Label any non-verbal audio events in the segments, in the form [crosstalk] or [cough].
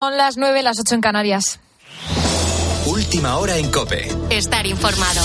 Son las nueve, las ocho en Canarias. Última hora en Cope. Estar informado.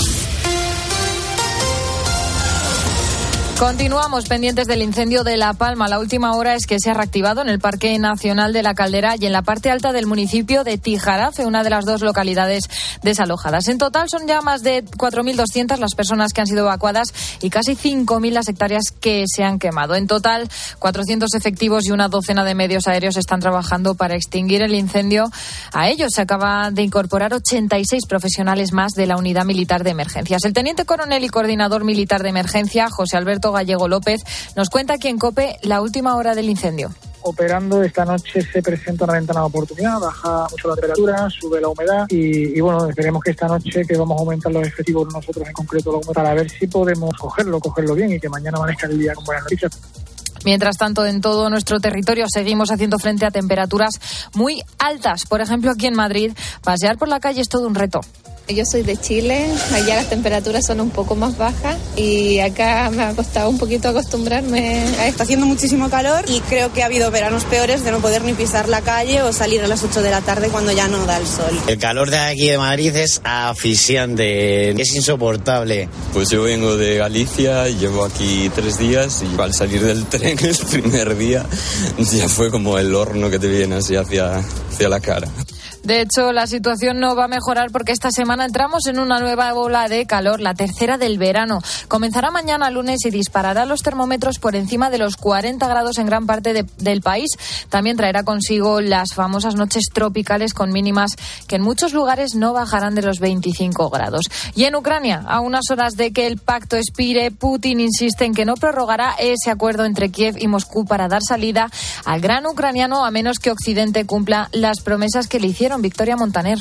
Continuamos pendientes del incendio de La Palma. La última hora es que se ha reactivado en el Parque Nacional de la Caldera y en la parte alta del municipio de Tijarafe, una de las dos localidades desalojadas. En total son ya más de 4.200 las personas que han sido evacuadas y casi 5.000 las hectáreas que se han quemado. En total, 400 efectivos y una docena de medios aéreos están trabajando para extinguir el incendio. A ellos se acaba de incorporar 86 profesionales más de la Unidad Militar de Emergencias. El teniente coronel y coordinador militar de emergencia, José Alberto Gallego López, nos cuenta aquí en COPE la última hora del incendio operando. Esta noche se presenta una ventana de oportunidad, baja mucho la temperatura, sube la humedad y, bueno, esperemos que esta noche que vamos a aumentar los efectivos nosotros en concreto para ver si podemos cogerlo, cogerlo bien y que mañana amanezca el día con buenas noticias. Mientras tanto, en todo nuestro territorio seguimos haciendo frente a temperaturas muy altas. Por ejemplo, aquí en Madrid, pasear por la calle es todo un reto. Yo soy de Chile, allá las temperaturas son un poco más bajas y acá me ha costado un poquito acostumbrarme. Está haciendo muchísimo calor y creo que ha habido veranos peores de no poder ni pisar la calle o salir a las 8 de la tarde cuando ya no da el sol. El calor de aquí de Madrid es asfixiante, es insoportable. Pues yo vengo de Galicia, llevo aquí tres días y al salir del [laughs] tren el primer día ya fue como el horno que te viene así hacia, hacia la cara. De hecho, la situación no va a mejorar porque esta semana entramos en una nueva ola de calor, la tercera del verano. Comenzará mañana lunes y disparará los termómetros por encima de los 40 grados en gran parte del país. También traerá consigo las famosas noches tropicales con mínimas que en muchos lugares no bajarán de los 25 grados. Y en Ucrania, a unas horas de que el pacto expire, Putin insiste en que no prorrogará ese acuerdo entre Kiev y Moscú para dar salida al gran ucraniano a menos que Occidente cumpla las promesas que le hicieron Victoria Montaner.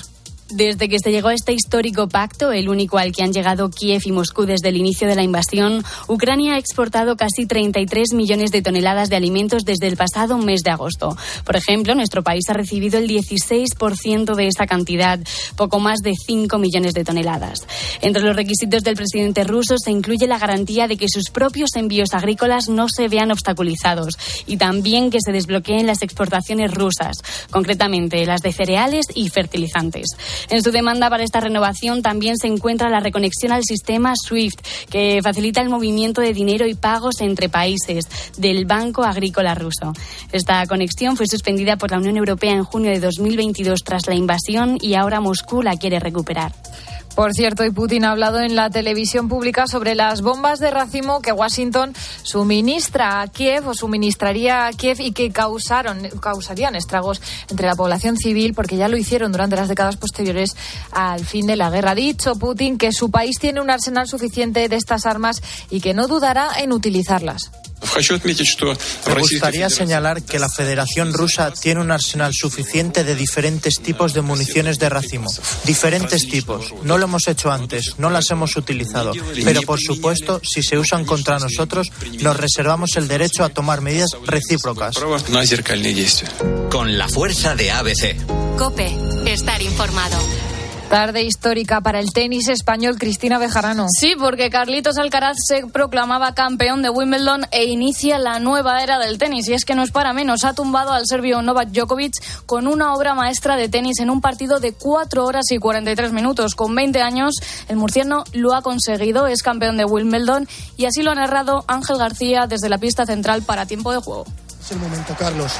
Desde que se llegó a este histórico pacto, el único al que han llegado Kiev y Moscú desde el inicio de la invasión, Ucrania ha exportado casi 33 millones de toneladas de alimentos desde el pasado mes de agosto. Por ejemplo, nuestro país ha recibido el 16% de esta cantidad, poco más de 5 millones de toneladas. Entre los requisitos del presidente ruso se incluye la garantía de que sus propios envíos agrícolas no se vean obstaculizados y también que se desbloqueen las exportaciones rusas, concretamente las de cereales y fertilizantes. En su demanda para esta renovación también se encuentra la reconexión al sistema SWIFT, que facilita el movimiento de dinero y pagos entre países del Banco Agrícola Ruso. Esta conexión fue suspendida por la Unión Europea en junio de 2022 tras la invasión y ahora Moscú la quiere recuperar. Por cierto, y Putin ha hablado en la televisión pública sobre las bombas de racimo que Washington suministra a Kiev o suministraría a Kiev y que causaron, causarían estragos entre la población civil porque ya lo hicieron durante las décadas posteriores al fin de la guerra. Ha dicho Putin que su país tiene un arsenal suficiente de estas armas y que no dudará en utilizarlas. Me gustaría señalar que la Federación Rusa tiene un arsenal suficiente de diferentes tipos de municiones de racimo. Diferentes tipos. No lo hemos hecho antes, no las hemos utilizado. Pero por supuesto, si se usan contra nosotros, nos reservamos el derecho a tomar medidas recíprocas. Con la fuerza de ABC. Cope, estar informado. Tarde histórica para el tenis español Cristina Bejarano. Sí, porque Carlitos Alcaraz se proclamaba campeón de Wimbledon e inicia la nueva era del tenis. Y es que no es para menos, ha tumbado al serbio Novak Djokovic con una obra maestra de tenis en un partido de 4 horas y 43 minutos. Con 20 años, el murciano lo ha conseguido, es campeón de Wimbledon y así lo ha narrado Ángel García desde la pista central para tiempo de juego. Es el momento, Carlos.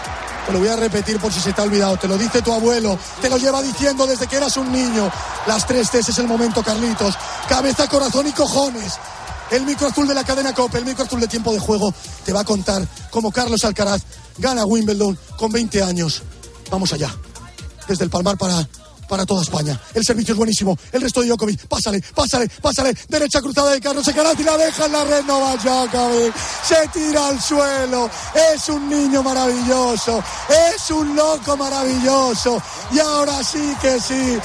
Te lo voy a repetir por si se te ha olvidado. Te lo dice tu abuelo. Te lo lleva diciendo desde que eras un niño. Las tres T's es el momento, Carlitos. Cabeza, corazón y cojones. El micro azul de la cadena COPE, el micro azul de tiempo de juego, te va a contar cómo Carlos Alcaraz gana Wimbledon con 20 años. Vamos allá. Desde el Palmar para para toda España. El servicio es buenísimo. El resto de Djokovic. Pásale, pásale, pásale. Derecha cruzada de Carlos Alcaraz y la deja en la red. No va Djokovic. Se tira al suelo. Es un niño maravilloso. Es un loco maravilloso. Y ahora sí que sí.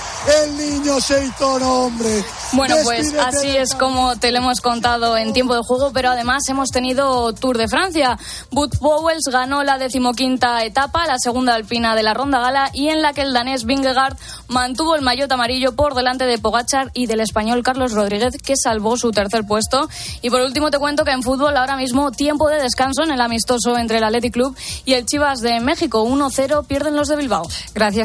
El niño se hizo nombre. Bueno, pues así es como te lo hemos contado en tiempo de juego, pero además hemos tenido Tour de Francia. Bud Powells ganó la decimoquinta etapa, la segunda alpina de la ronda gala, y en la que el danés Vingegaard mantuvo el maillot amarillo por delante de Pogachar y del español Carlos Rodríguez, que salvó su tercer puesto. Y por último te cuento que en fútbol ahora mismo tiempo de descanso en el amistoso entre el Athletic Club y el Chivas de México. 1-0 pierden los de Bilbao. Gracias.